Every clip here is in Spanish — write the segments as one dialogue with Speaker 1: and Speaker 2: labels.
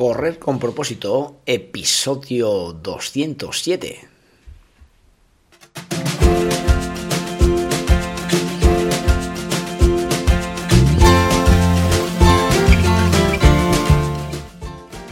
Speaker 1: Correr con propósito, episodio 207.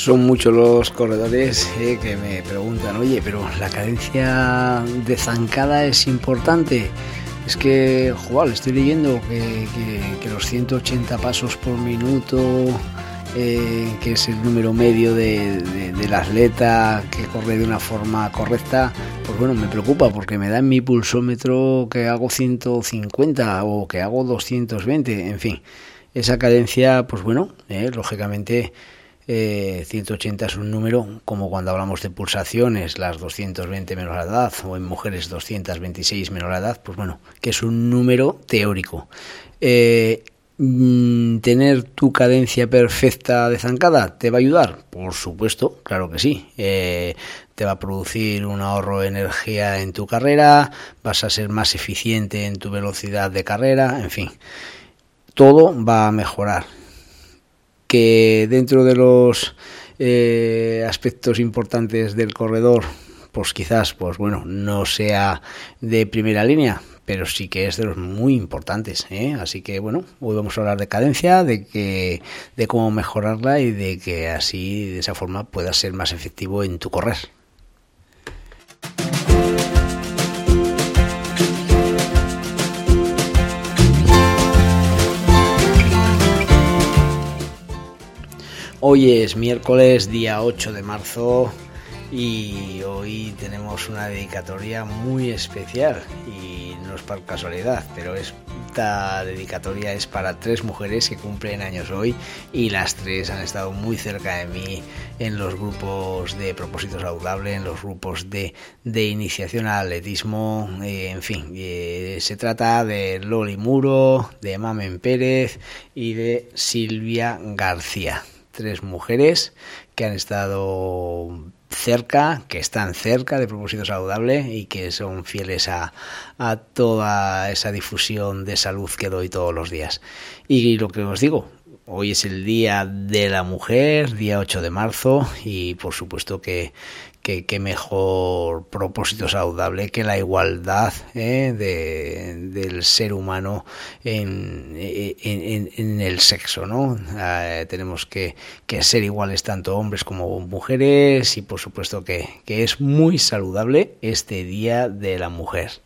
Speaker 1: Son muchos los corredores eh, que me preguntan, oye, pero la cadencia de zancada es importante. Es que, joder, estoy leyendo que, los 180 pasos por minuto, eh, que es el número medio de, del atleta que corre de una forma correcta, pues bueno, me preocupa porque me da en mi pulsómetro que hago 150 o que hago 220, en fin. Esa cadencia, pues bueno, eh, lógicamente 180 eh, es un número como cuando hablamos de pulsaciones, las 220 menos la edad, o en mujeres 226 menos la edad, pues bueno, que es un número teórico. Eh, mm, ¿Tener tu cadencia perfecta de zancada te va a ayudar? Por supuesto, claro que sí. Eh, te va a producir un ahorro de energía en tu carrera, vas a ser más eficiente en tu velocidad de carrera, en fin. Todo va a mejorar que dentro de los eh, aspectos importantes del corredor, pues quizás, pues bueno, no sea de primera línea, pero sí que es de los muy importantes. ¿eh? Así que bueno, hoy vamos a hablar de cadencia, de que, de cómo mejorarla y de que así de esa forma puedas ser más efectivo en tu correr. Hoy es miércoles, día 8 de marzo y hoy tenemos una dedicatoria muy especial y no es por casualidad, pero esta dedicatoria es para tres mujeres que cumplen años hoy y las tres han estado muy cerca de mí en los grupos de propósito saludable, en los grupos de, iniciación al atletismo, eh, en fin, eh, se trata de Loli Muro, de Mamen Pérez y de Silvia García tres mujeres que han estado cerca, que están cerca de propósito saludable y que son fieles a, a, toda esa difusión de salud que doy todos los días. Y lo que os digo, hoy es el Día de la Mujer, día 8 de marzo, y por supuesto que, que, mejor propósito saludable que la igualdad ¿eh? del ser humano en, el sexo, ¿no? Eh, tenemos que, que, ser iguales tanto hombres como mujeres y por supuesto que, que es muy saludable este Día de la Mujer.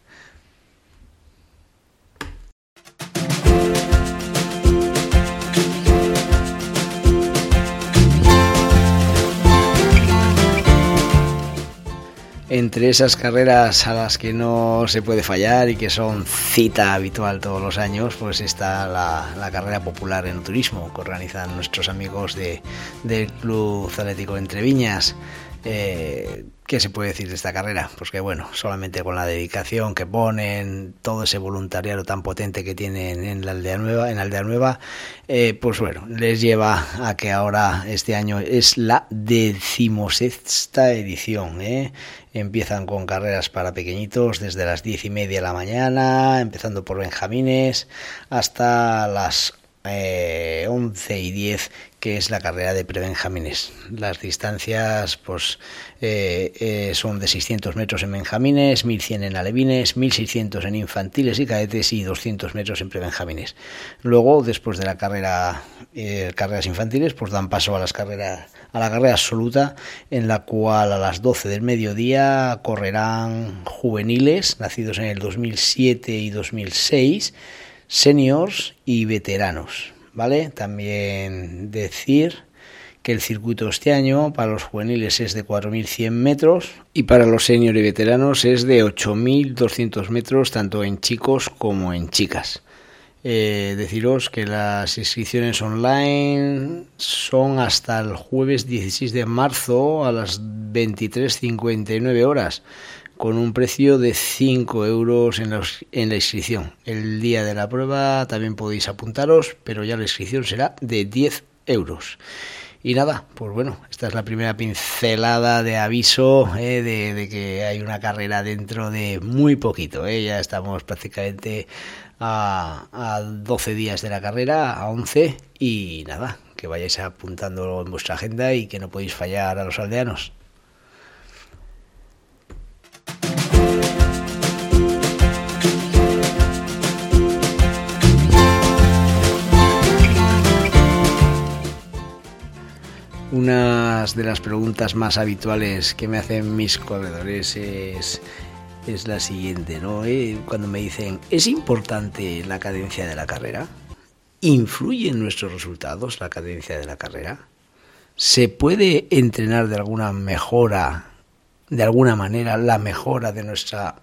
Speaker 1: Entre esas carreras a las que no se puede fallar y que son cita habitual todos los años, pues está la, carrera popular en turismo que organizan nuestros amigos de, del Club Atlético Entre Viñas. Eh, ¿Qué se puede decir de esta carrera? Pues que bueno, solamente con la dedicación que ponen, todo ese voluntariado tan potente que tienen en la aldea nueva, en aldea nueva, eh, pues bueno, les lleva a que ahora este año es la decimosexta edición. ¿eh? Empiezan con carreras para pequeñitos desde las diez y media de la mañana, empezando por Benjamines, hasta las eh, 11 y 10 que es la carrera de prebenjamines. Las distancias pues eh, eh, son de 600 metros en benjamines, 1100 en alevines, 1600 en infantiles y cadetes y 200 metros en prebenjamines. Luego, después de la carrera eh, carreras infantiles, pues dan paso a las carreras a la carrera absoluta en la cual a las 12 del mediodía correrán juveniles nacidos en el 2007 y 2006, seniors y veteranos. ¿vale? También decir que el circuito este año para los juveniles es de 4.100 metros y para los senior y veteranos es de 8.200 metros tanto en chicos como en chicas. Eh, deciros que las inscripciones online son hasta el jueves 16 de marzo a las 23.59 horas con un precio de 5 euros en la, en la inscripción. El día de la prueba también podéis apuntaros, pero ya la inscripción será de 10 euros. Y nada, pues bueno, esta es la primera pincelada de aviso eh, de, que hay una carrera dentro de muy poquito. Eh. Ya estamos prácticamente a, a 12 días de la carrera, a 11, y nada, que vayáis apuntando en vuestra agenda y que no podéis fallar a los aldeanos. Una de las preguntas más habituales que me hacen mis corredores es, es la siguiente, ¿no? Eh, cuando me dicen, ¿es importante la cadencia de la carrera? ¿Influye en nuestros resultados la cadencia de la carrera? ¿Se puede entrenar de alguna mejora, de alguna manera, la mejora de nuestra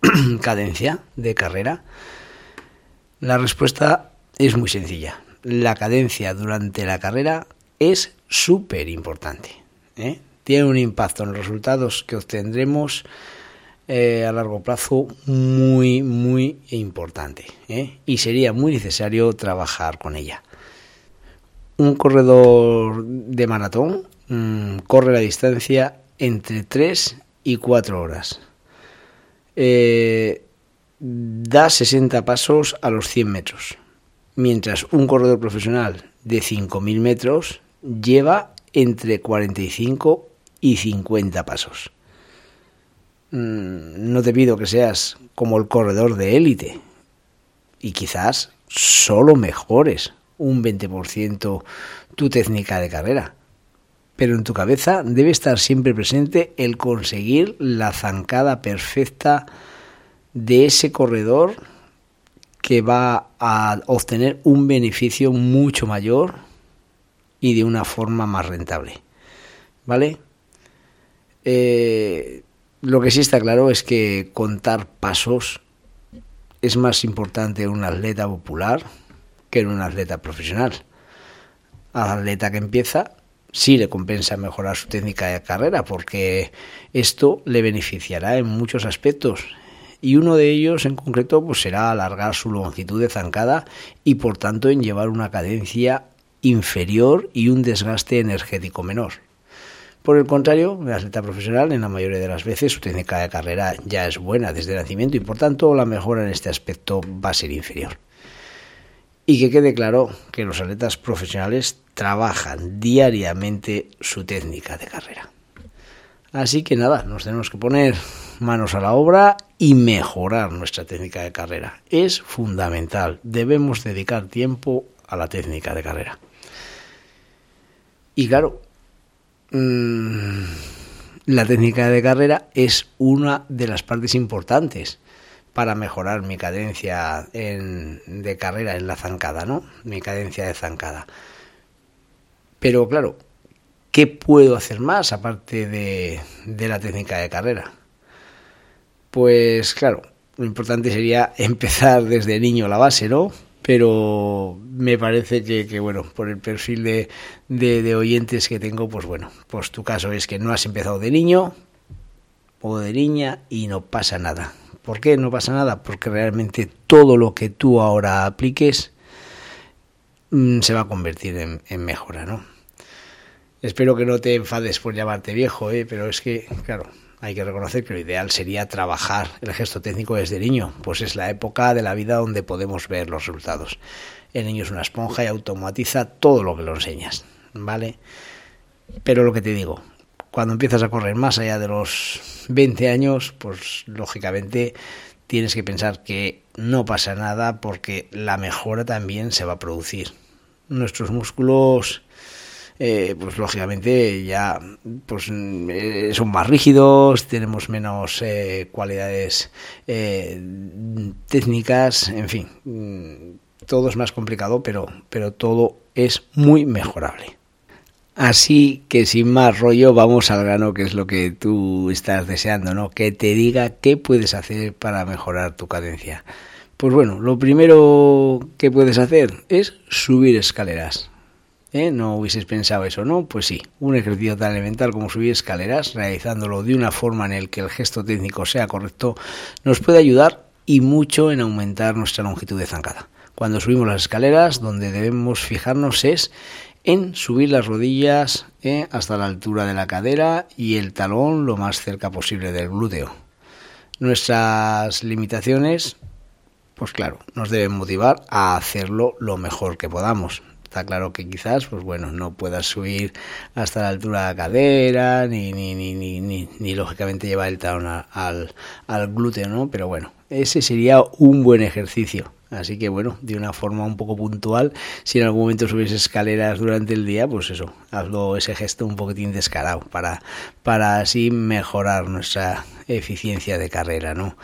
Speaker 1: cadencia de carrera? La respuesta es muy sencilla. La cadencia durante la carrera es súper importante. ¿eh? Tiene un impacto en los resultados que obtendremos eh, a largo plazo muy, muy importante. ¿eh? Y sería muy necesario trabajar con ella. Un corredor de maratón mm, corre la distancia entre 3 y 4 horas. da 60 pasos a los 100 metros. Mientras un corredor profesional de 5.000 metros lleva entre 45 y 50 pasos. Mm, no te pido que seas como el corredor de élite y quizás solo mejores un 20% tu técnica de carrera. Pero en tu cabeza debe estar siempre presente el conseguir la zancada perfecta de ese corredor que va a obtener un beneficio mucho mayor y de una forma más rentable. ¿Vale? Eh, lo que sí está claro es que contar pasos es más importante en un atleta popular que en un atleta profesional. Al atleta que empieza sí le compensa mejorar su técnica de carrera porque esto le beneficiará en muchos aspectos y uno de ellos en concreto pues será alargar su longitud de zancada y por tanto en llevar una cadencia inferior y un desgaste energético menor. Por el contrario, el atleta profesional en la mayoría de las veces su técnica de carrera ya es buena desde el nacimiento y por tanto la mejora en este aspecto va a ser inferior. Y que quede claro que los atletas profesionales trabajan diariamente su técnica de carrera. Así que nada, nos tenemos que poner manos a la obra y mejorar nuestra técnica de carrera. Es fundamental, debemos dedicar tiempo a la técnica de carrera. Y claro, mm, la técnica de carrera es una de las partes importantes para mejorar mi cadencia de carrera en la zancada, ¿no? Mi cadencia de zancada. Pero claro, ¿qué puedo hacer más aparte de, de la técnica de carrera? Pues claro, lo importante sería empezar desde niño la base, ¿no? Pero me parece que, bueno, por el perfil de, de, oyentes que tengo, pues bueno, pues tu caso es que no has empezado de niño o de niña y no pasa nada. ¿Por qué no pasa nada? Porque realmente todo lo que tú ahora apliques mm, se va a convertir en, en mejora, ¿no? Espero que no te enfades por llamarte viejo, ¿eh? pero es que, claro, hay que reconocer que lo ideal sería trabajar el gesto técnico desde niño, pues es la época de la vida donde podemos ver los resultados. El niño es una esponja y automatiza todo lo que lo enseñas, ¿vale? Pero lo que te digo, cuando empiezas a correr más allá de los 20 años, pues lógicamente tienes que pensar que no pasa nada porque la mejora también se va a producir. Nuestros músculos eh, pues lógicamente ya pues eh, son más rígidos, tenemos menos eh, cualidades técnicas, en fin, mm, todo es más complicado, pero, pero todo es muy mejorable. Así que sin más rollo, vamos al grano, que es lo que tú estás deseando, ¿no? Que te diga qué puedes hacer para mejorar tu cadencia. Pues bueno, lo primero que puedes hacer es subir escaleras. ¿Eh? ¿No hubieses pensado eso, no? Pues sí, un ejercicio tan elemental como subir escaleras, realizándolo de una forma en el que el gesto técnico sea correcto, nos puede ayudar y mucho en aumentar nuestra longitud de zancada. Cuando subimos las escaleras, donde debemos fijarnos es en subir las rodillas ¿eh? hasta la altura de la cadera y el talón lo más cerca posible del glúteo. Nuestras limitaciones, pues claro, nos deben motivar a hacerlo lo mejor que podamos. Claro que quizás, pues bueno, no puedas subir hasta la altura de la cadera, ni, ni, ni, ni, ni, lógicamente llevar el talón al, al glúteo, ¿no? Pero bueno, ese sería un buen ejercicio. Así que bueno, de una forma un poco puntual, si en algún momento subes escaleras durante el día, pues eso, hazlo ese gesto un poquitín descarado para, para así mejorar nuestra eficiencia de carrera, ¿no?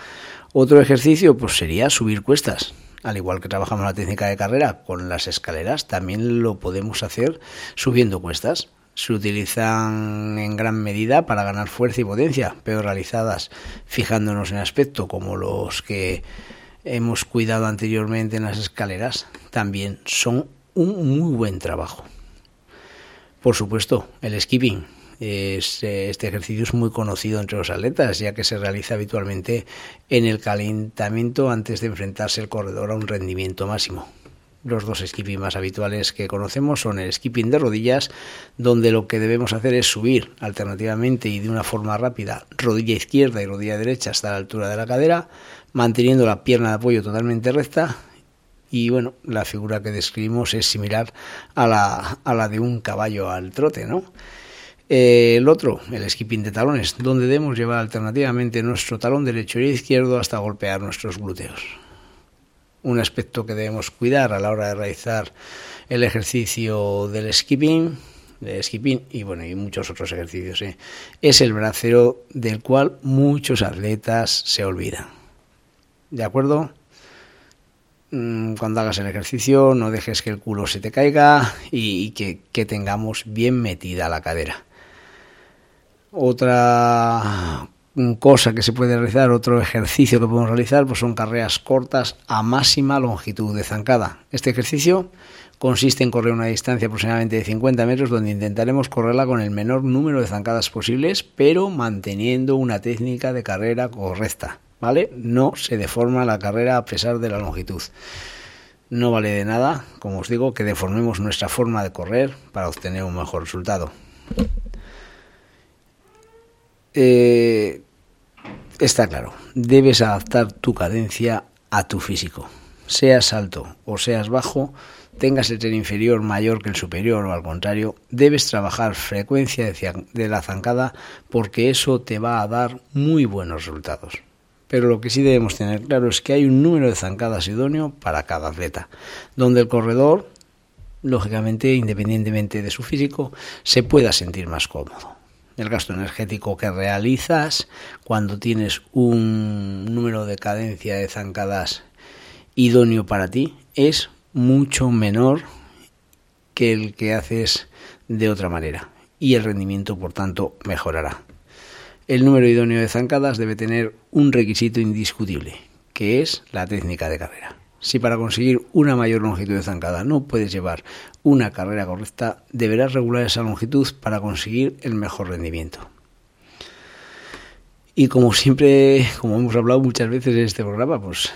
Speaker 1: Otro ejercicio pues sería subir cuestas al igual que trabajamos la técnica de carrera con las escaleras, también lo podemos hacer subiendo cuestas. Se utilizan en gran medida para ganar fuerza y potencia, pero realizadas fijándonos en aspecto como los que hemos cuidado anteriormente en las escaleras, también son un muy buen trabajo. Por supuesto, el skipping, este ejercicio es muy conocido entre los atletas, ya que se realiza habitualmente en el calentamiento antes de enfrentarse el corredor a un rendimiento máximo. Los dos skipping más habituales que conocemos son el skipping de rodillas, donde lo que debemos hacer es subir alternativamente y de una forma rápida rodilla izquierda y rodilla derecha hasta la altura de la cadera, manteniendo la pierna de apoyo totalmente recta y bueno, la figura que describimos es similar a la, a la de un caballo al trote, ¿no? Eh, el otro, el skipping de talones, donde debemos llevar alternativamente nuestro talón derecho y izquierdo hasta golpear nuestros glúteos. Un aspecto que debemos cuidar a la hora de realizar el ejercicio del skipping, skipping y bueno, y muchos otros ejercicios, ¿eh? es el bracero del cual muchos atletas se olvidan. ¿De acuerdo? Mm, cuando hagas el ejercicio no dejes que el culo se te caiga y, que tengamos bien metida la cadera. Otra cosa que se puede realizar, otro ejercicio que podemos realizar, pues son carreras cortas a máxima longitud de zancada. Este ejercicio consiste en correr una distancia aproximadamente de 50 metros donde intentaremos correrla con el menor número de zancadas posibles, pero manteniendo una técnica de carrera correcta, ¿vale? No se deforma la carrera a pesar de la longitud. No vale de nada, como os digo, que deformemos nuestra forma de correr para obtener un mejor resultado. Eh, está claro, debes adaptar tu cadencia a tu físico. Seas alto o seas bajo, tengas el tren inferior mayor que el superior o al contrario, debes trabajar frecuencia de la zancada porque eso te va a dar muy buenos resultados. Pero lo que sí debemos tener claro es que hay un número de zancadas idóneo para cada atleta, donde el corredor, lógicamente, independientemente de su físico, se pueda sentir más cómodo el gasto energético que realizas cuando tienes un número de cadencia de zancadas idóneo para ti es mucho menor que el que haces de otra manera y el rendimiento por tanto mejorará. El número idóneo de zancadas debe tener un requisito indiscutible, que es la técnica de carrera. Si para conseguir una mayor longitud de zancada no puedes llevar una carrera correcta, deberás regular esa longitud para conseguir el mejor rendimiento. Y como siempre, como hemos hablado muchas veces en este programa, pues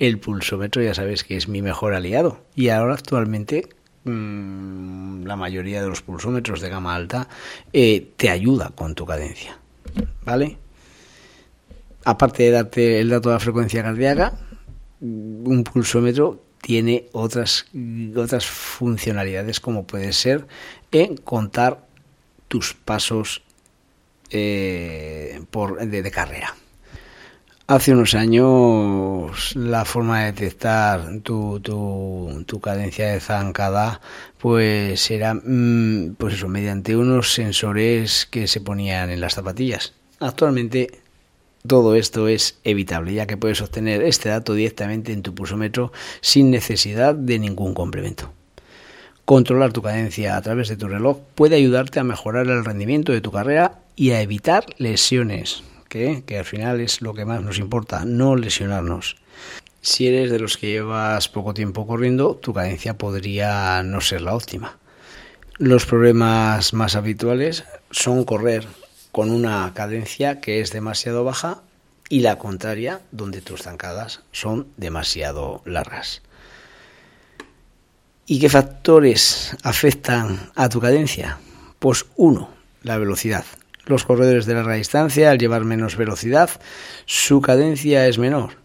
Speaker 1: el pulsómetro ya sabes que es mi mejor aliado. Y ahora actualmente mm, la mayoría de los pulsómetros de gama alta eh, te ayuda con tu cadencia. ¿Vale? Aparte de darte el dato de la frecuencia cardíaca, un pulsómetro tiene otras, otras funcionalidades como puede ser en contar tus pasos eh, por, de, carrera. Hace unos años la forma de detectar tu, tu, tu cadencia de zancada pues era mm, pues eso, mediante unos sensores que se ponían en las zapatillas. Actualmente todo esto es evitable, ya que puedes obtener este dato directamente en tu pulsómetro sin necesidad de ningún complemento. Controlar tu cadencia a través de tu reloj puede ayudarte a mejorar el rendimiento de tu carrera y a evitar lesiones, que, que al final es lo que más nos importa, no lesionarnos. Si eres de los que llevas poco tiempo corriendo, tu cadencia podría no ser la óptima. Los problemas más habituales son correr con una cadencia que es demasiado baja y la contraria, donde tus zancadas son demasiado largas. ¿Y qué factores afectan a tu cadencia? Pues uno, la velocidad. Los corredores de larga distancia, al llevar menos velocidad, su cadencia es menor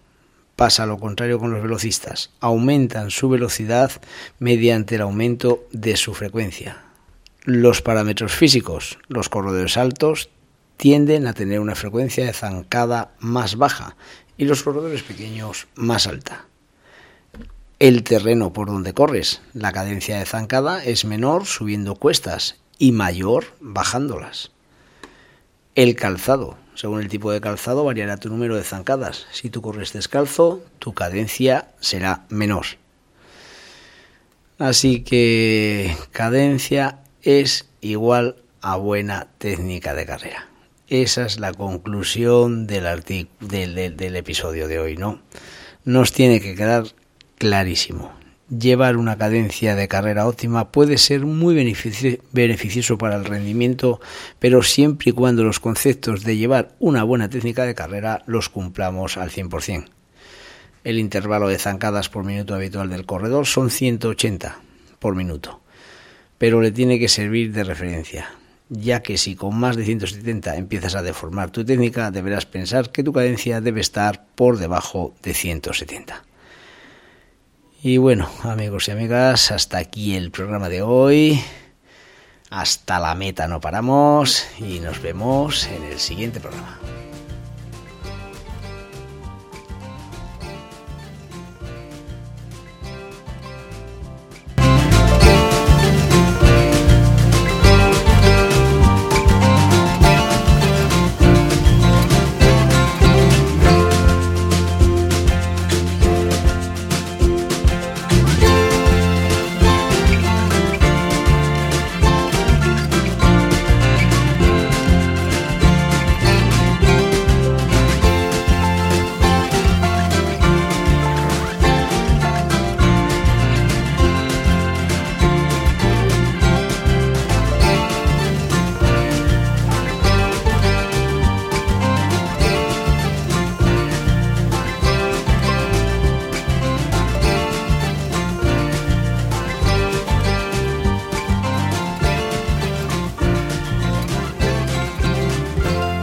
Speaker 1: Pasa lo contrario con los velocistas. Aumentan su velocidad mediante el aumento de su frecuencia. Los parámetros físicos. Los corredores altos tienden a tener una frecuencia de zancada más baja y los corredores pequeños más alta. El terreno por donde corres, la cadencia de zancada es menor subiendo cuestas y mayor bajándolas. El calzado, según el tipo de calzado variará tu número de zancadas. Si tú corres descalzo, tu cadencia será menor. Así que cadencia es igual a buena técnica de carrera. Esa es la conclusión del, episodio de hoy, ¿no? Nos tiene que quedar clarísimo llevar una cadencia de carrera óptima puede ser muy beneficioso para el rendimiento, pero siempre y cuando los conceptos de llevar una buena técnica de carrera los cumplamos al 100%. El intervalo de zancadas por minuto habitual del corredor son 180 por minuto, pero le tiene que servir de referencia, ya que si con más de 170 empiezas a deformar tu técnica, deberás pensar que tu cadencia debe estar por debajo de 170. Y bueno, amigos y amigas, hasta aquí el programa de hoy. Hasta la meta no paramos y nos vemos en el siguiente programa.